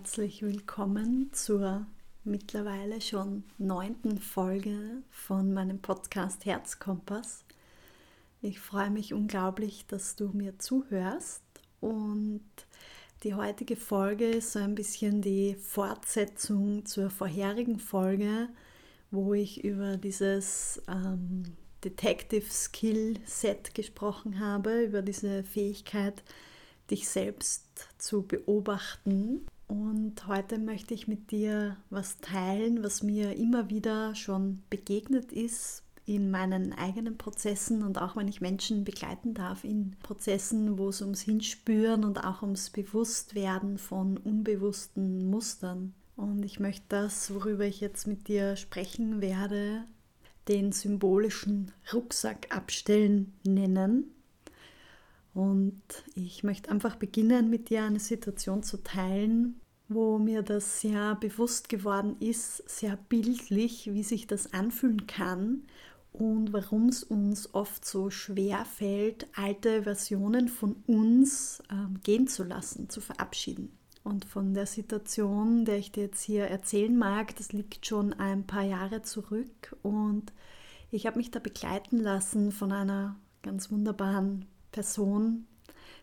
herzlich willkommen zur mittlerweile schon neunten Folge von meinem Podcast Herzkompass. Ich freue mich unglaublich, dass du mir zuhörst und die heutige Folge ist so ein bisschen die Fortsetzung zur vorherigen Folge, wo ich über dieses ähm, Detective Skill Set gesprochen habe, über diese Fähigkeit, dich selbst zu beobachten. Und heute möchte ich mit dir was teilen, was mir immer wieder schon begegnet ist in meinen eigenen Prozessen und auch wenn ich Menschen begleiten darf in Prozessen, wo es ums Hinspüren und auch ums Bewusstwerden von unbewussten Mustern. Und ich möchte das, worüber ich jetzt mit dir sprechen werde, den symbolischen Rucksack abstellen nennen. Und ich möchte einfach beginnen, mit dir eine Situation zu teilen, wo mir das sehr bewusst geworden ist, sehr bildlich, wie sich das anfühlen kann und warum es uns oft so schwer fällt, alte Versionen von uns äh, gehen zu lassen, zu verabschieden. Und von der Situation, der ich dir jetzt hier erzählen mag, das liegt schon ein paar Jahre zurück und ich habe mich da begleiten lassen von einer ganz wunderbaren Person,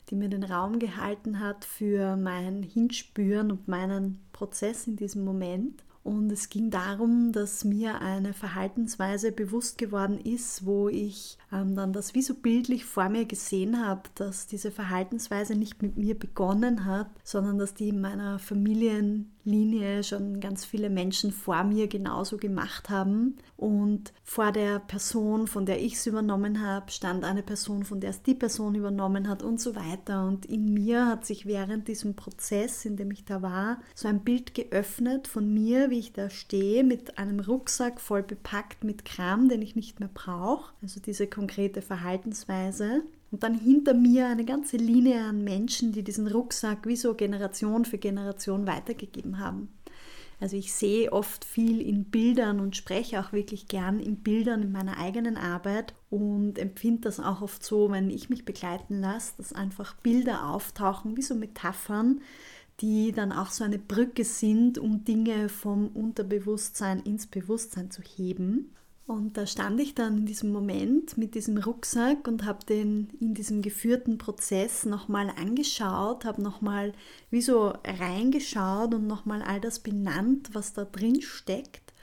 die mir den Raum gehalten hat für mein Hinspüren und meinen Prozess in diesem Moment. Und es ging darum, dass mir eine Verhaltensweise bewusst geworden ist, wo ich ähm, dann das wie so bildlich vor mir gesehen habe, dass diese Verhaltensweise nicht mit mir begonnen hat, sondern dass die in meiner Familienlinie schon ganz viele Menschen vor mir genauso gemacht haben. Und vor der Person, von der ich es übernommen habe, stand eine Person, von der es die Person übernommen hat und so weiter. Und in mir hat sich während diesem Prozess, in dem ich da war, so ein Bild geöffnet von mir, wie ich da stehe, mit einem Rucksack voll bepackt mit Kram, den ich nicht mehr brauche. Also diese konkrete Verhaltensweise. Und dann hinter mir eine ganze Linie an Menschen, die diesen Rucksack wie so Generation für Generation weitergegeben haben. Also ich sehe oft viel in Bildern und spreche auch wirklich gern in Bildern in meiner eigenen Arbeit und empfinde das auch oft so, wenn ich mich begleiten lasse, dass einfach Bilder auftauchen, wie so Metaphern, die dann auch so eine Brücke sind, um Dinge vom Unterbewusstsein ins Bewusstsein zu heben. Und da stand ich dann in diesem Moment mit diesem Rucksack und habe den in diesem geführten Prozess nochmal angeschaut, habe nochmal wie so reingeschaut und nochmal all das benannt, was da drin steckt.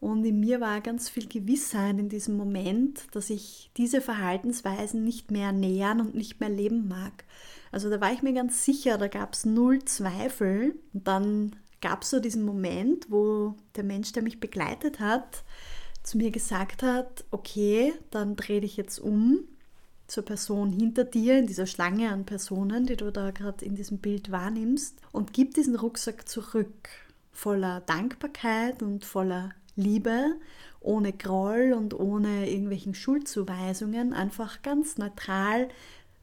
Und in mir war ganz viel Gewissheit in diesem Moment, dass ich diese Verhaltensweisen nicht mehr nähern und nicht mehr leben mag. Also da war ich mir ganz sicher, da gab es null Zweifel. Und dann gab es so diesen Moment, wo der Mensch, der mich begleitet hat, zu mir gesagt hat, okay, dann dreh dich jetzt um zur Person hinter dir, in dieser Schlange an Personen, die du da gerade in diesem Bild wahrnimmst, und gib diesen Rucksack zurück, voller Dankbarkeit und voller Liebe, ohne Groll und ohne irgendwelchen Schuldzuweisungen, einfach ganz neutral,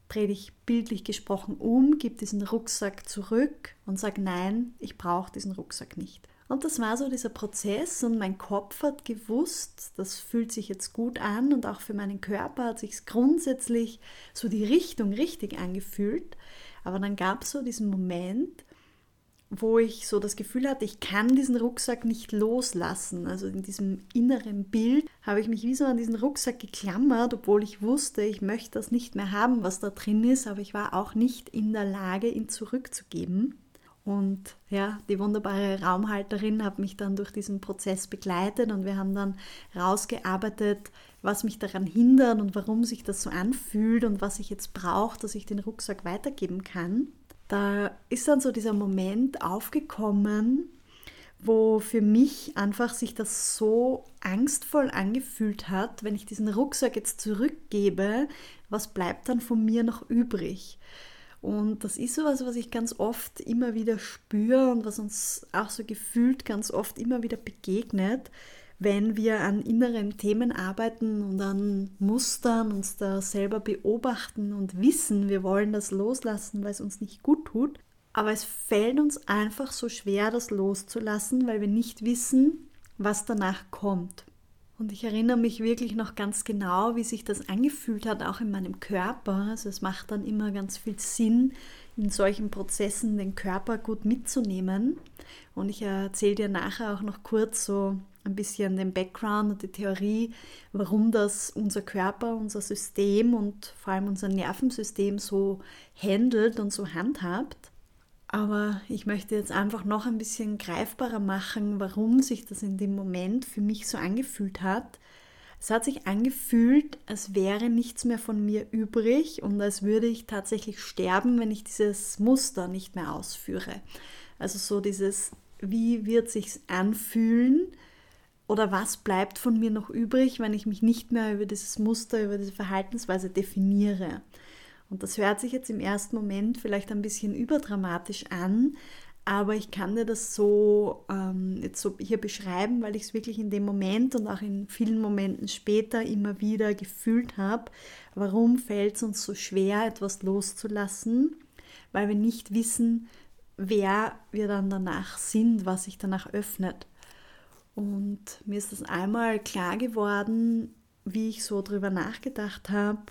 dreh dich bildlich gesprochen um, gib diesen Rucksack zurück und sag nein, ich brauche diesen Rucksack nicht. Und das war so dieser Prozess und mein Kopf hat gewusst, das fühlt sich jetzt gut an und auch für meinen Körper hat sich grundsätzlich so die Richtung richtig angefühlt. Aber dann gab es so diesen Moment, wo ich so das Gefühl hatte, ich kann diesen Rucksack nicht loslassen. Also in diesem inneren Bild habe ich mich wie so an diesen Rucksack geklammert, obwohl ich wusste, ich möchte das nicht mehr haben, was da drin ist, aber ich war auch nicht in der Lage, ihn zurückzugeben. Und ja, die wunderbare Raumhalterin hat mich dann durch diesen Prozess begleitet und wir haben dann rausgearbeitet, was mich daran hindert und warum sich das so anfühlt und was ich jetzt brauche, dass ich den Rucksack weitergeben kann. Da ist dann so dieser Moment aufgekommen, wo für mich einfach sich das so angstvoll angefühlt hat, wenn ich diesen Rucksack jetzt zurückgebe, was bleibt dann von mir noch übrig? Und das ist sowas, was ich ganz oft immer wieder spüre und was uns auch so gefühlt ganz oft immer wieder begegnet, wenn wir an inneren Themen arbeiten und an Mustern uns da selber beobachten und wissen, wir wollen das loslassen, weil es uns nicht gut tut. Aber es fällt uns einfach so schwer, das loszulassen, weil wir nicht wissen, was danach kommt. Und ich erinnere mich wirklich noch ganz genau, wie sich das angefühlt hat, auch in meinem Körper. Also es macht dann immer ganz viel Sinn, in solchen Prozessen den Körper gut mitzunehmen. Und ich erzähle dir nachher auch noch kurz so ein bisschen den Background und die Theorie, warum das unser Körper, unser System und vor allem unser Nervensystem so handelt und so handhabt. Aber ich möchte jetzt einfach noch ein bisschen greifbarer machen, warum sich das in dem Moment für mich so angefühlt hat. Es hat sich angefühlt, als wäre nichts mehr von mir übrig und als würde ich tatsächlich sterben, wenn ich dieses Muster nicht mehr ausführe. Also so dieses, wie wird sich's anfühlen oder was bleibt von mir noch übrig, wenn ich mich nicht mehr über dieses Muster, über diese Verhaltensweise definiere. Und das hört sich jetzt im ersten Moment vielleicht ein bisschen überdramatisch an, aber ich kann dir das so ähm, jetzt so hier beschreiben, weil ich es wirklich in dem Moment und auch in vielen Momenten später immer wieder gefühlt habe. Warum fällt es uns so schwer, etwas loszulassen? Weil wir nicht wissen, wer wir dann danach sind, was sich danach öffnet. Und mir ist das einmal klar geworden, wie ich so drüber nachgedacht habe,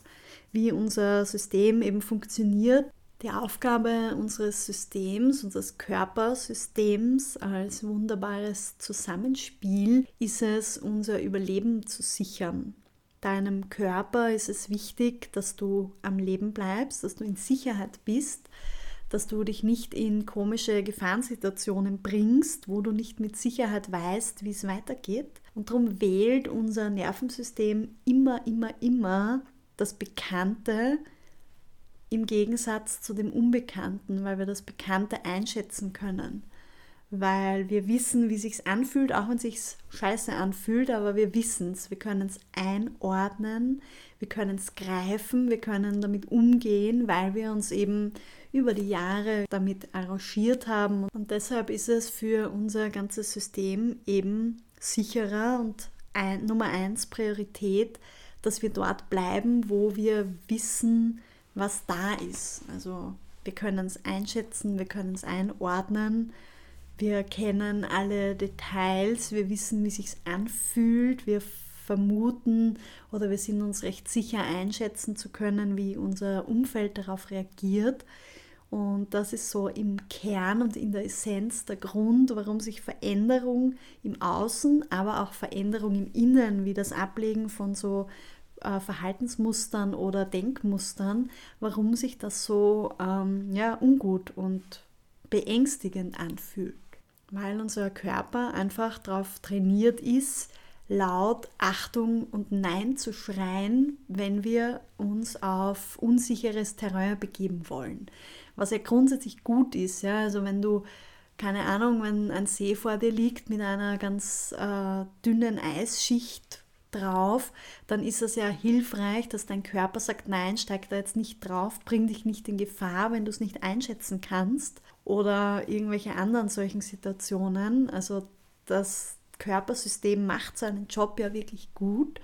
wie unser System eben funktioniert. Die Aufgabe unseres Systems, unseres Körpersystems als wunderbares Zusammenspiel ist es, unser Überleben zu sichern. Deinem Körper ist es wichtig, dass du am Leben bleibst, dass du in Sicherheit bist, dass du dich nicht in komische Gefahrensituationen bringst, wo du nicht mit Sicherheit weißt, wie es weitergeht. Und darum wählt unser Nervensystem immer, immer, immer das Bekannte im Gegensatz zu dem Unbekannten, weil wir das Bekannte einschätzen können. Weil wir wissen, wie sich's anfühlt, auch wenn sich's scheiße anfühlt, aber wir wissen es, wir können es einordnen, wir können es greifen, wir können damit umgehen, weil wir uns eben über die Jahre damit arrangiert haben. Und deshalb ist es für unser ganzes System eben sicherer und ein, Nummer eins Priorität, dass wir dort bleiben, wo wir wissen, was da ist. Also wir können es einschätzen, wir können es einordnen wir kennen alle Details, wir wissen, wie sich anfühlt, wir vermuten oder wir sind uns recht sicher einschätzen zu können, wie unser Umfeld darauf reagiert. Und das ist so im Kern und in der Essenz der Grund, warum sich Veränderung im Außen, aber auch Veränderung im Innen, wie das Ablegen von so äh, Verhaltensmustern oder Denkmustern, warum sich das so ähm, ja, ungut und beängstigend anfühlt weil unser Körper einfach darauf trainiert ist, laut Achtung und Nein zu schreien, wenn wir uns auf unsicheres Terrain begeben wollen. Was ja grundsätzlich gut ist. Ja? Also wenn du, keine Ahnung, wenn ein See vor dir liegt mit einer ganz äh, dünnen Eisschicht drauf, dann ist es ja hilfreich, dass dein Körper sagt, nein, steig da jetzt nicht drauf, bring dich nicht in Gefahr, wenn du es nicht einschätzen kannst oder irgendwelche anderen solchen Situationen. Also das Körpersystem macht seinen Job ja wirklich gut,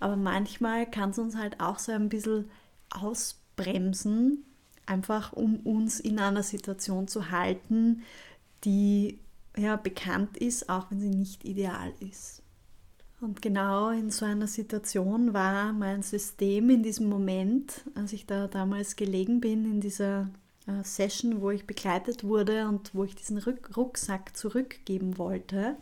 aber manchmal kann es uns halt auch so ein bisschen ausbremsen, einfach um uns in einer Situation zu halten, die ja bekannt ist, auch wenn sie nicht ideal ist. Und genau in so einer Situation war mein System in diesem Moment, als ich da damals gelegen bin, in dieser äh, Session, wo ich begleitet wurde und wo ich diesen Rucksack zurückgeben wollte,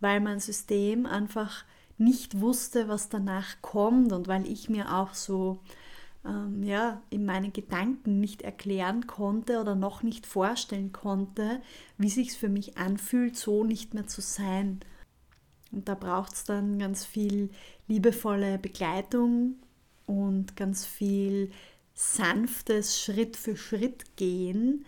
weil mein System einfach nicht wusste, was danach kommt und weil ich mir auch so ähm, ja, in meinen Gedanken nicht erklären konnte oder noch nicht vorstellen konnte, wie sich es für mich anfühlt, so nicht mehr zu sein. Und da braucht es dann ganz viel liebevolle Begleitung und ganz viel sanftes Schritt für Schritt gehen,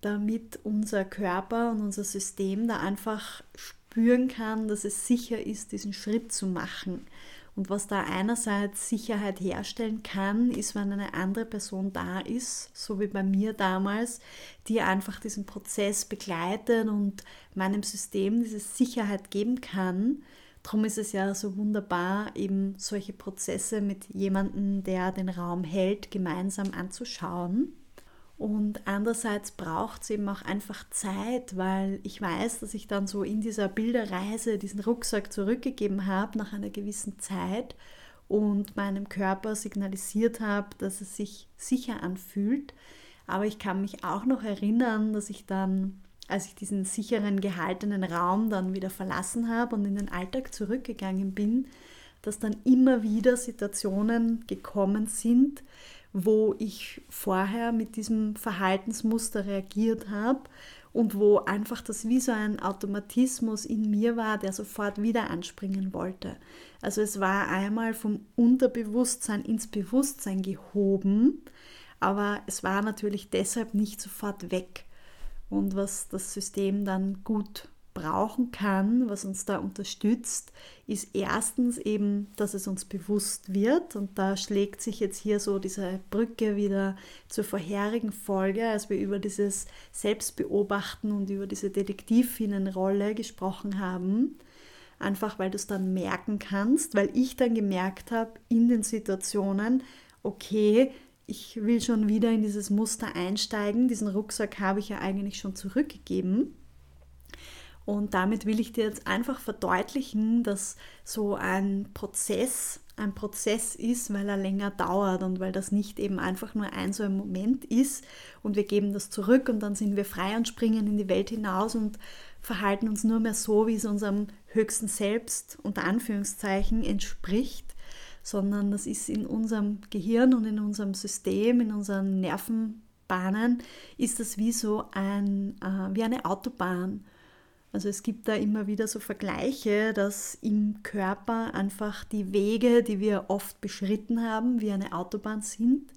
damit unser Körper und unser System da einfach spüren kann, dass es sicher ist, diesen Schritt zu machen. Und was da einerseits Sicherheit herstellen kann, ist, wenn eine andere Person da ist, so wie bei mir damals, die einfach diesen Prozess begleitet und meinem System diese Sicherheit geben kann, Darum ist es ja so wunderbar, eben solche Prozesse mit jemandem, der den Raum hält, gemeinsam anzuschauen. Und andererseits braucht es eben auch einfach Zeit, weil ich weiß, dass ich dann so in dieser Bilderreise diesen Rucksack zurückgegeben habe nach einer gewissen Zeit und meinem Körper signalisiert habe, dass es sich sicher anfühlt. Aber ich kann mich auch noch erinnern, dass ich dann als ich diesen sicheren, gehaltenen Raum dann wieder verlassen habe und in den Alltag zurückgegangen bin, dass dann immer wieder Situationen gekommen sind, wo ich vorher mit diesem Verhaltensmuster reagiert habe und wo einfach das wie so ein Automatismus in mir war, der sofort wieder anspringen wollte. Also es war einmal vom Unterbewusstsein ins Bewusstsein gehoben, aber es war natürlich deshalb nicht sofort weg. Und was das System dann gut brauchen kann, was uns da unterstützt, ist erstens eben, dass es uns bewusst wird. Und da schlägt sich jetzt hier so diese Brücke wieder zur vorherigen Folge, als wir über dieses Selbstbeobachten und über diese Detektivinnenrolle gesprochen haben. Einfach weil du es dann merken kannst, weil ich dann gemerkt habe in den Situationen, okay, ich will schon wieder in dieses Muster einsteigen. Diesen Rucksack habe ich ja eigentlich schon zurückgegeben. Und damit will ich dir jetzt einfach verdeutlichen, dass so ein Prozess ein Prozess ist, weil er länger dauert und weil das nicht eben einfach nur ein so ein Moment ist und wir geben das zurück und dann sind wir frei und springen in die Welt hinaus und verhalten uns nur mehr so, wie es unserem höchsten Selbst unter Anführungszeichen entspricht, sondern das ist in unserem Gehirn und in unserem System, in unseren Nervenbahnen, ist das wie so ein, äh, wie eine Autobahn. Also es gibt da immer wieder so Vergleiche, dass im Körper einfach die Wege, die wir oft beschritten haben, wie eine Autobahn sind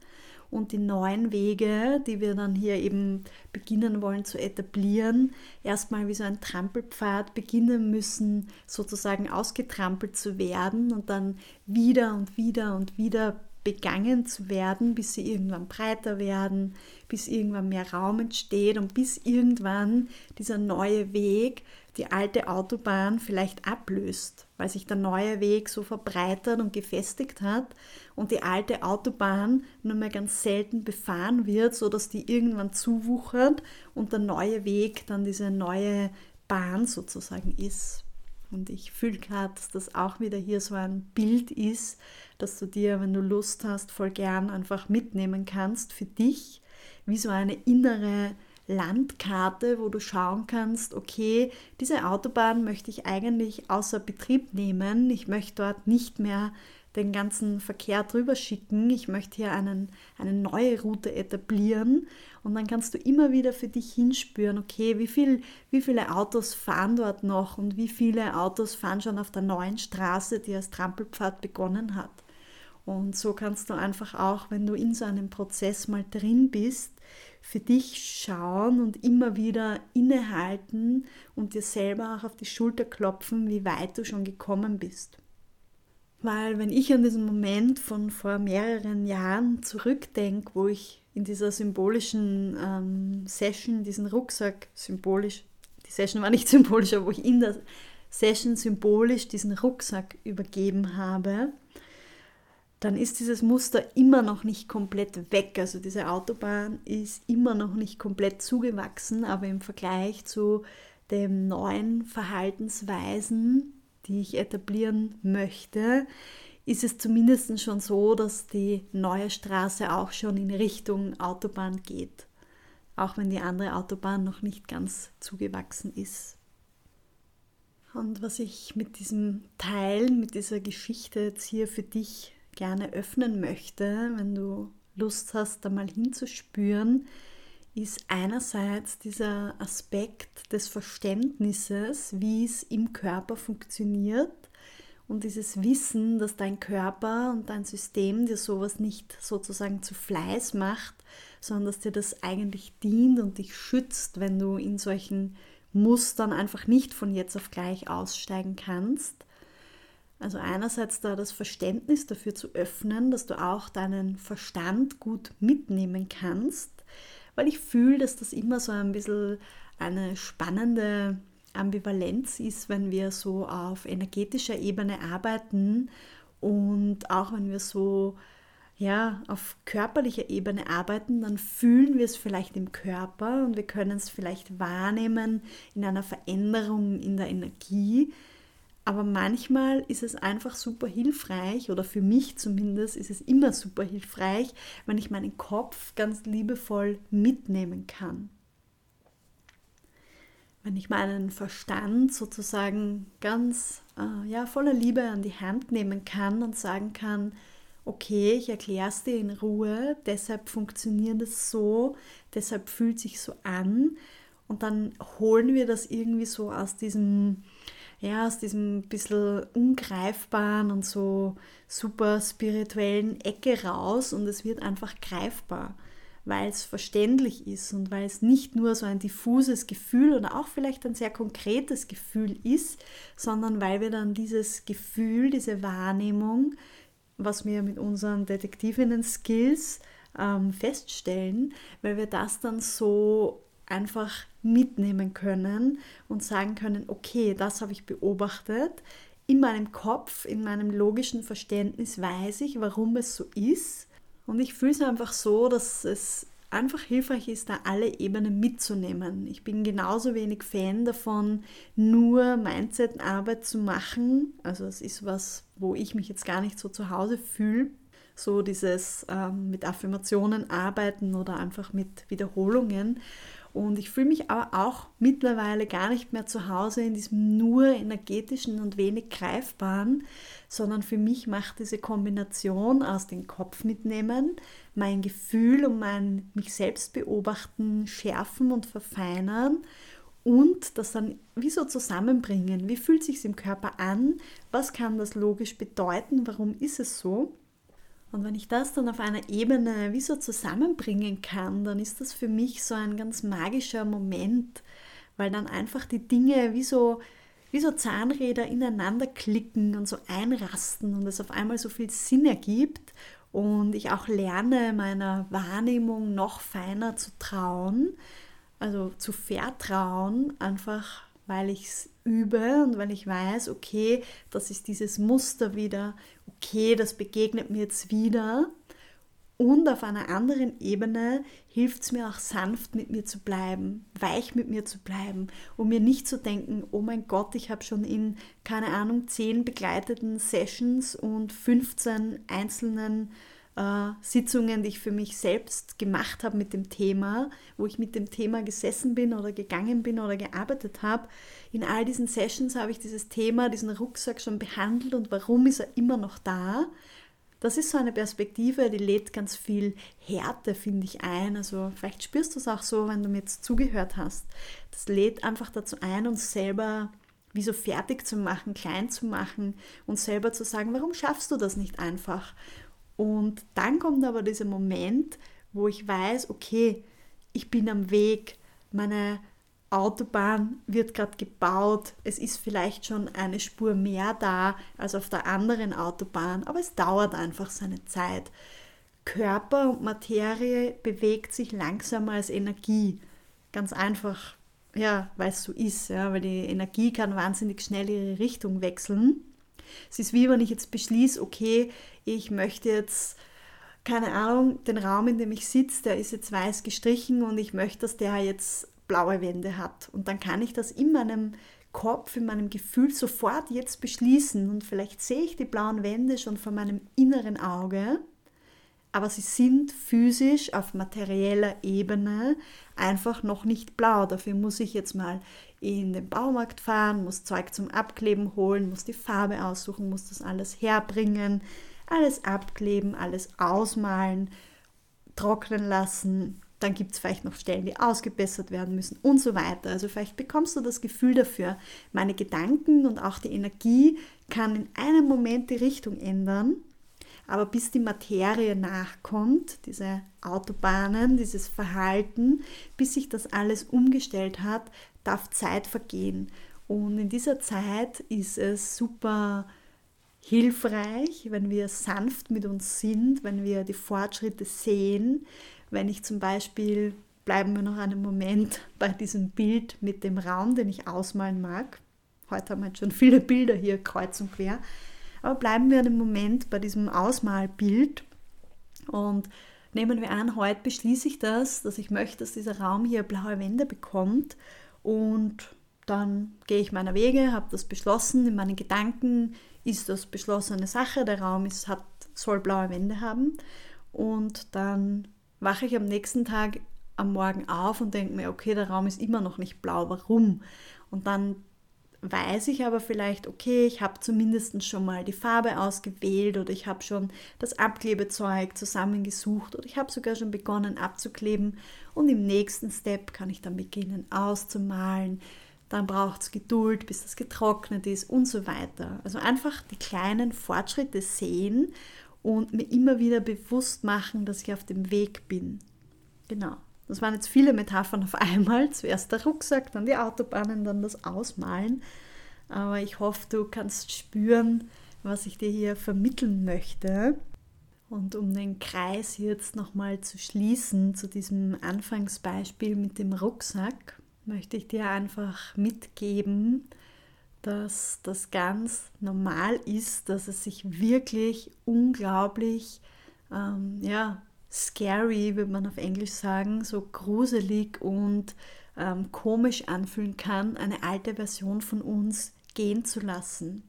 und die neuen Wege, die wir dann hier eben beginnen wollen zu etablieren, erstmal wie so ein Trampelpfad beginnen müssen, sozusagen ausgetrampelt zu werden und dann wieder und wieder und wieder begangen zu werden, bis sie irgendwann breiter werden, bis irgendwann mehr Raum entsteht und bis irgendwann dieser neue Weg die alte Autobahn vielleicht ablöst, weil sich der neue Weg so verbreitert und gefestigt hat und die alte Autobahn nur mehr ganz selten befahren wird, sodass die irgendwann zuwuchert und der neue Weg dann diese neue Bahn sozusagen ist. Und ich fühle gerade, dass das auch wieder hier so ein Bild ist, dass du dir, wenn du Lust hast, voll gern einfach mitnehmen kannst für dich, wie so eine innere Landkarte, wo du schauen kannst, okay, diese Autobahn möchte ich eigentlich außer Betrieb nehmen. Ich möchte dort nicht mehr den ganzen Verkehr drüber schicken. Ich möchte hier einen, eine neue Route etablieren. Und dann kannst du immer wieder für dich hinspüren, okay, wie, viel, wie viele Autos fahren dort noch und wie viele Autos fahren schon auf der neuen Straße, die als Trampelpfad begonnen hat. Und so kannst du einfach auch, wenn du in so einem Prozess mal drin bist, für dich schauen und immer wieder innehalten und dir selber auch auf die Schulter klopfen, wie weit du schon gekommen bist. Weil wenn ich an diesen Moment von vor mehreren Jahren zurückdenke, wo ich in dieser symbolischen ähm, Session diesen Rucksack symbolisch, die Session war nicht symbolisch, aber wo ich in der Session symbolisch diesen Rucksack übergeben habe, dann ist dieses Muster immer noch nicht komplett weg. Also diese Autobahn ist immer noch nicht komplett zugewachsen, aber im Vergleich zu den neuen Verhaltensweisen, die ich etablieren möchte, ist es zumindest schon so, dass die neue Straße auch schon in Richtung Autobahn geht, auch wenn die andere Autobahn noch nicht ganz zugewachsen ist. Und was ich mit diesem Teil, mit dieser Geschichte jetzt hier für dich gerne öffnen möchte, wenn du Lust hast, da mal hinzuspüren, ist einerseits dieser Aspekt des Verständnisses, wie es im Körper funktioniert und dieses Wissen, dass dein Körper und dein System dir sowas nicht sozusagen zu Fleiß macht, sondern dass dir das eigentlich dient und dich schützt, wenn du in solchen Mustern einfach nicht von jetzt auf gleich aussteigen kannst. Also einerseits da das Verständnis dafür zu öffnen, dass du auch deinen Verstand gut mitnehmen kannst, weil ich fühle, dass das immer so ein bisschen eine spannende Ambivalenz ist, wenn wir so auf energetischer Ebene arbeiten und auch wenn wir so ja, auf körperlicher Ebene arbeiten, dann fühlen wir es vielleicht im Körper und wir können es vielleicht wahrnehmen in einer Veränderung in der Energie, aber manchmal ist es einfach super hilfreich, oder für mich zumindest ist es immer super hilfreich, wenn ich meinen Kopf ganz liebevoll mitnehmen kann. Wenn ich meinen Verstand sozusagen ganz äh, ja, voller Liebe an die Hand nehmen kann und sagen kann, okay, ich erkläre es dir in Ruhe, deshalb funktioniert es so, deshalb fühlt sich so an. Und dann holen wir das irgendwie so aus diesem, ja, aus diesem bisschen ungreifbaren und so super spirituellen Ecke raus und es wird einfach greifbar weil es verständlich ist und weil es nicht nur so ein diffuses Gefühl oder auch vielleicht ein sehr konkretes Gefühl ist, sondern weil wir dann dieses Gefühl, diese Wahrnehmung, was wir mit unseren Detektivinnen-Skills ähm, feststellen, weil wir das dann so einfach mitnehmen können und sagen können, okay, das habe ich beobachtet. In meinem Kopf, in meinem logischen Verständnis weiß ich, warum es so ist und ich fühle es einfach so, dass es einfach hilfreich ist, da alle Ebenen mitzunehmen. Ich bin genauso wenig Fan davon, nur Mindset-Arbeit zu machen. Also es ist was, wo ich mich jetzt gar nicht so zu Hause fühle. So dieses ähm, mit Affirmationen arbeiten oder einfach mit Wiederholungen. Und ich fühle mich aber auch mittlerweile gar nicht mehr zu Hause in diesem nur energetischen und wenig greifbaren, sondern für mich macht diese Kombination aus dem Kopf mitnehmen, mein Gefühl und mein mich selbst beobachten, schärfen und verfeinern und das dann wie so zusammenbringen. Wie fühlt sich im Körper an? Was kann das logisch bedeuten? Warum ist es so? Und wenn ich das dann auf einer Ebene wie so zusammenbringen kann, dann ist das für mich so ein ganz magischer Moment, weil dann einfach die Dinge wie so, wie so Zahnräder ineinander klicken und so einrasten und es auf einmal so viel Sinn ergibt und ich auch lerne, meiner Wahrnehmung noch feiner zu trauen, also zu vertrauen, einfach weil ich es übe und weil ich weiß, okay, das ist dieses Muster wieder, okay, das begegnet mir jetzt wieder. Und auf einer anderen Ebene hilft es mir auch sanft mit mir zu bleiben, weich mit mir zu bleiben und mir nicht zu denken, oh mein Gott, ich habe schon in, keine Ahnung, zehn begleiteten Sessions und 15 einzelnen äh, Sitzungen, die ich für mich selbst gemacht habe mit dem Thema, wo ich mit dem Thema gesessen bin oder gegangen bin oder gearbeitet habe. In all diesen Sessions habe ich dieses Thema, diesen Rucksack schon behandelt und warum ist er immer noch da? Das ist so eine Perspektive, die lädt ganz viel Härte, finde ich, ein. Also vielleicht spürst du es auch so, wenn du mir jetzt zugehört hast. Das lädt einfach dazu ein, uns selber wie so fertig zu machen, klein zu machen und selber zu sagen, warum schaffst du das nicht einfach? Und dann kommt aber dieser Moment, wo ich weiß, okay, ich bin am Weg, meine Autobahn wird gerade gebaut, es ist vielleicht schon eine Spur mehr da als auf der anderen Autobahn, aber es dauert einfach seine Zeit. Körper und Materie bewegt sich langsamer als Energie. Ganz einfach, ja, weil es so ist, ja, weil die Energie kann wahnsinnig schnell ihre Richtung wechseln. Es ist wie wenn ich jetzt beschließe, okay, ich möchte jetzt, keine Ahnung, den Raum, in dem ich sitze, der ist jetzt weiß gestrichen und ich möchte, dass der jetzt blaue Wände hat. Und dann kann ich das in meinem Kopf, in meinem Gefühl sofort jetzt beschließen. Und vielleicht sehe ich die blauen Wände schon vor meinem inneren Auge, aber sie sind physisch auf materieller Ebene einfach noch nicht blau. Dafür muss ich jetzt mal in den Baumarkt fahren, muss Zeug zum Abkleben holen, muss die Farbe aussuchen, muss das alles herbringen, alles abkleben, alles ausmalen, trocknen lassen. Dann gibt es vielleicht noch Stellen, die ausgebessert werden müssen und so weiter. Also vielleicht bekommst du das Gefühl dafür, meine Gedanken und auch die Energie kann in einem Moment die Richtung ändern. Aber bis die Materie nachkommt, diese Autobahnen, dieses Verhalten, bis sich das alles umgestellt hat, darf Zeit vergehen. Und in dieser Zeit ist es super hilfreich, wenn wir sanft mit uns sind, wenn wir die Fortschritte sehen, wenn ich zum Beispiel, bleiben wir noch einen Moment bei diesem Bild mit dem Raum, den ich ausmalen mag. Heute haben wir schon viele Bilder hier kreuz und quer. Aber bleiben wir einen Moment bei diesem Ausmalbild und nehmen wir an, heute beschließe ich das, dass ich möchte, dass dieser Raum hier blaue Wände bekommt und dann gehe ich meiner Wege, habe das beschlossen. In meinen Gedanken ist das beschlossene Sache. Der Raum ist, hat, soll blaue Wände haben. Und dann wache ich am nächsten Tag am Morgen auf und denke mir, okay, der Raum ist immer noch nicht blau, warum? Und dann weiß ich aber vielleicht, okay, ich habe zumindest schon mal die Farbe ausgewählt oder ich habe schon das Abklebezeug zusammengesucht oder ich habe sogar schon begonnen abzukleben und im nächsten Step kann ich dann beginnen auszumalen. Dann braucht es Geduld, bis das getrocknet ist und so weiter. Also einfach die kleinen Fortschritte sehen und mir immer wieder bewusst machen, dass ich auf dem Weg bin. Genau. Das waren jetzt viele Metaphern auf einmal. Zuerst der Rucksack, dann die Autobahnen, dann das Ausmalen. Aber ich hoffe, du kannst spüren, was ich dir hier vermitteln möchte. Und um den Kreis jetzt nochmal zu schließen zu diesem Anfangsbeispiel mit dem Rucksack, möchte ich dir einfach mitgeben, dass das ganz normal ist, dass es sich wirklich unglaublich ähm, ja, scary, würde man auf Englisch sagen, so gruselig und ähm, komisch anfühlen kann, eine alte Version von uns gehen zu lassen,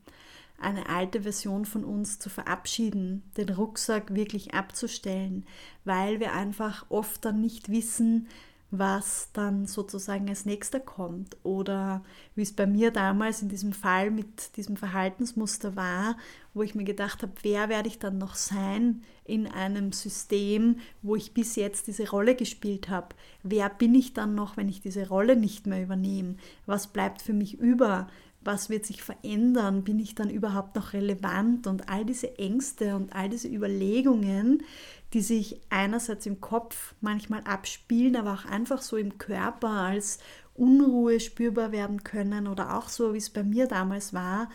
eine alte Version von uns zu verabschieden, den Rucksack wirklich abzustellen, weil wir einfach oft dann nicht wissen, was dann sozusagen als nächster kommt oder wie es bei mir damals in diesem Fall mit diesem Verhaltensmuster war, wo ich mir gedacht habe, wer werde ich dann noch sein in einem System, wo ich bis jetzt diese Rolle gespielt habe? Wer bin ich dann noch, wenn ich diese Rolle nicht mehr übernehme? Was bleibt für mich über? was wird sich verändern, bin ich dann überhaupt noch relevant und all diese Ängste und all diese Überlegungen, die sich einerseits im Kopf manchmal abspielen, aber auch einfach so im Körper als Unruhe spürbar werden können oder auch so, wie es bei mir damals war,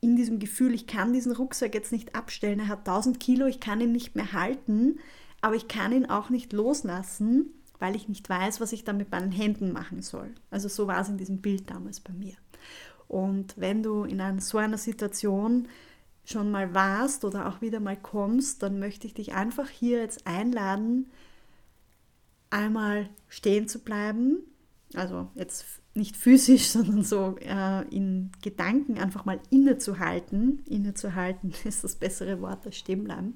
in diesem Gefühl, ich kann diesen Rucksack jetzt nicht abstellen, er hat 1000 Kilo, ich kann ihn nicht mehr halten, aber ich kann ihn auch nicht loslassen, weil ich nicht weiß, was ich dann mit meinen Händen machen soll. Also so war es in diesem Bild damals bei mir. Und wenn du in so einer Situation schon mal warst oder auch wieder mal kommst, dann möchte ich dich einfach hier jetzt einladen, einmal stehen zu bleiben. Also jetzt nicht physisch, sondern so äh, in Gedanken einfach mal innezuhalten. Innezuhalten ist das bessere Wort als stehen bleiben.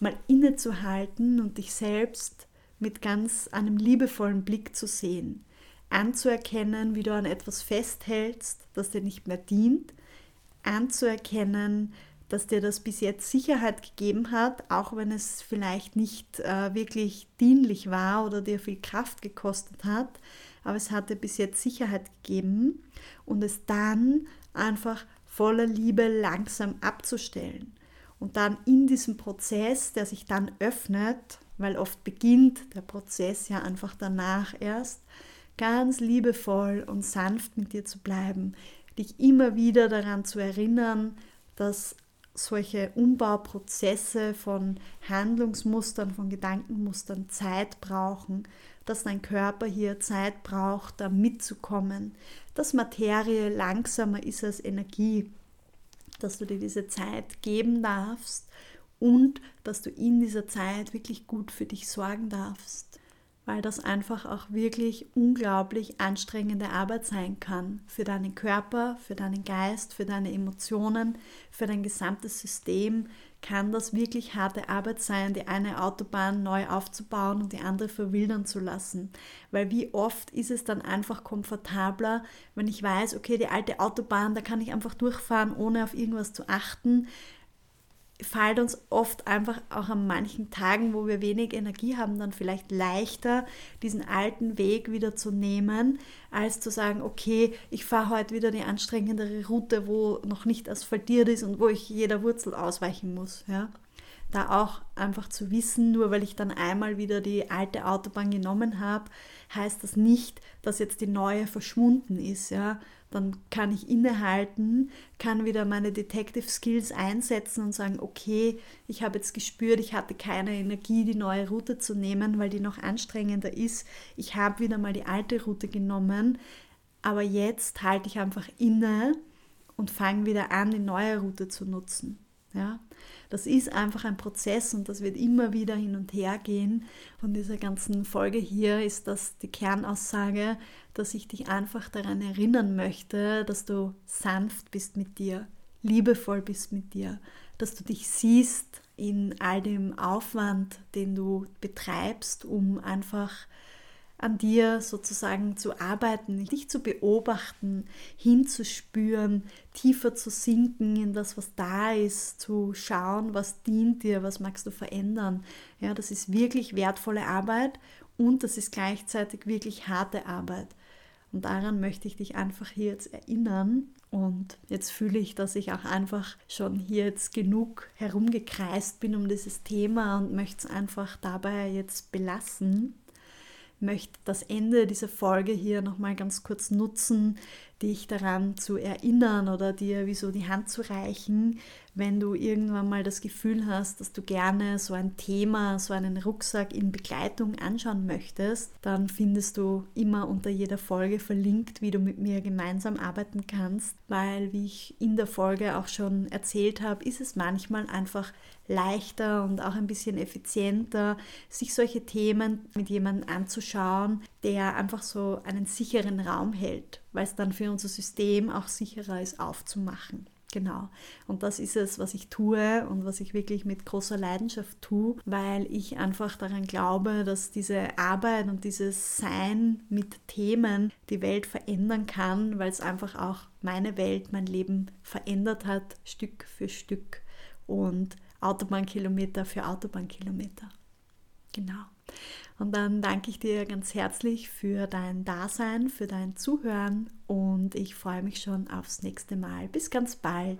Mal innezuhalten und dich selbst mit ganz einem liebevollen Blick zu sehen anzuerkennen, wie du an etwas festhältst, das dir nicht mehr dient, anzuerkennen, dass dir das bis jetzt Sicherheit gegeben hat, auch wenn es vielleicht nicht äh, wirklich dienlich war oder dir viel Kraft gekostet hat, aber es hat dir bis jetzt Sicherheit gegeben und es dann einfach voller Liebe langsam abzustellen. Und dann in diesem Prozess, der sich dann öffnet, weil oft beginnt der Prozess ja einfach danach erst, ganz liebevoll und sanft mit dir zu bleiben, dich immer wieder daran zu erinnern, dass solche Umbauprozesse von Handlungsmustern, von Gedankenmustern Zeit brauchen, dass dein Körper hier Zeit braucht, da mitzukommen, dass Materie langsamer ist als Energie, dass du dir diese Zeit geben darfst und dass du in dieser Zeit wirklich gut für dich sorgen darfst weil das einfach auch wirklich unglaublich anstrengende Arbeit sein kann für deinen Körper, für deinen Geist, für deine Emotionen, für dein gesamtes System kann das wirklich harte Arbeit sein, die eine Autobahn neu aufzubauen und die andere verwildern zu lassen. Weil wie oft ist es dann einfach komfortabler, wenn ich weiß, okay, die alte Autobahn, da kann ich einfach durchfahren, ohne auf irgendwas zu achten, fällt uns oft einfach auch an manchen Tagen, wo wir wenig Energie haben, dann vielleicht leichter, diesen alten Weg wieder zu nehmen, als zu sagen, okay, ich fahre heute wieder die anstrengendere Route, wo noch nicht asphaltiert ist und wo ich jeder Wurzel ausweichen muss. Ja? Da auch einfach zu wissen, nur weil ich dann einmal wieder die alte Autobahn genommen habe, heißt das nicht, dass jetzt die neue verschwunden ist. Ja? Dann kann ich innehalten, kann wieder meine Detective Skills einsetzen und sagen, okay, ich habe jetzt gespürt, ich hatte keine Energie, die neue Route zu nehmen, weil die noch anstrengender ist. Ich habe wieder mal die alte Route genommen, aber jetzt halte ich einfach inne und fange wieder an, die neue Route zu nutzen. Ja? Das ist einfach ein Prozess und das wird immer wieder hin und her gehen. Von dieser ganzen Folge hier ist das die Kernaussage, dass ich dich einfach daran erinnern möchte, dass du sanft bist mit dir, liebevoll bist mit dir, dass du dich siehst in all dem Aufwand, den du betreibst, um einfach an dir sozusagen zu arbeiten, dich zu beobachten, hinzuspüren, tiefer zu sinken in das, was da ist, zu schauen, was dient dir, was magst du verändern. Ja, das ist wirklich wertvolle Arbeit und das ist gleichzeitig wirklich harte Arbeit. Und daran möchte ich dich einfach hier jetzt erinnern. Und jetzt fühle ich, dass ich auch einfach schon hier jetzt genug herumgekreist bin um dieses Thema und möchte es einfach dabei jetzt belassen möchte das Ende dieser Folge hier nochmal ganz kurz nutzen, dich daran zu erinnern oder dir wie so die Hand zu reichen, wenn du irgendwann mal das Gefühl hast, dass du gerne so ein Thema, so einen Rucksack in Begleitung anschauen möchtest, dann findest du immer unter jeder Folge verlinkt, wie du mit mir gemeinsam arbeiten kannst, weil, wie ich in der Folge auch schon erzählt habe, ist es manchmal einfach leichter und auch ein bisschen effizienter, sich solche Themen mit jemandem anzuschauen, der einfach so einen sicheren Raum hält, weil es dann für unser System auch sicherer ist aufzumachen. Genau. Und das ist es, was ich tue und was ich wirklich mit großer Leidenschaft tue, weil ich einfach daran glaube, dass diese Arbeit und dieses Sein mit Themen die Welt verändern kann, weil es einfach auch meine Welt, mein Leben verändert hat, Stück für Stück. Und Autobahnkilometer für Autobahnkilometer. Genau. Und dann danke ich dir ganz herzlich für dein Dasein, für dein Zuhören und ich freue mich schon aufs nächste Mal. Bis ganz bald.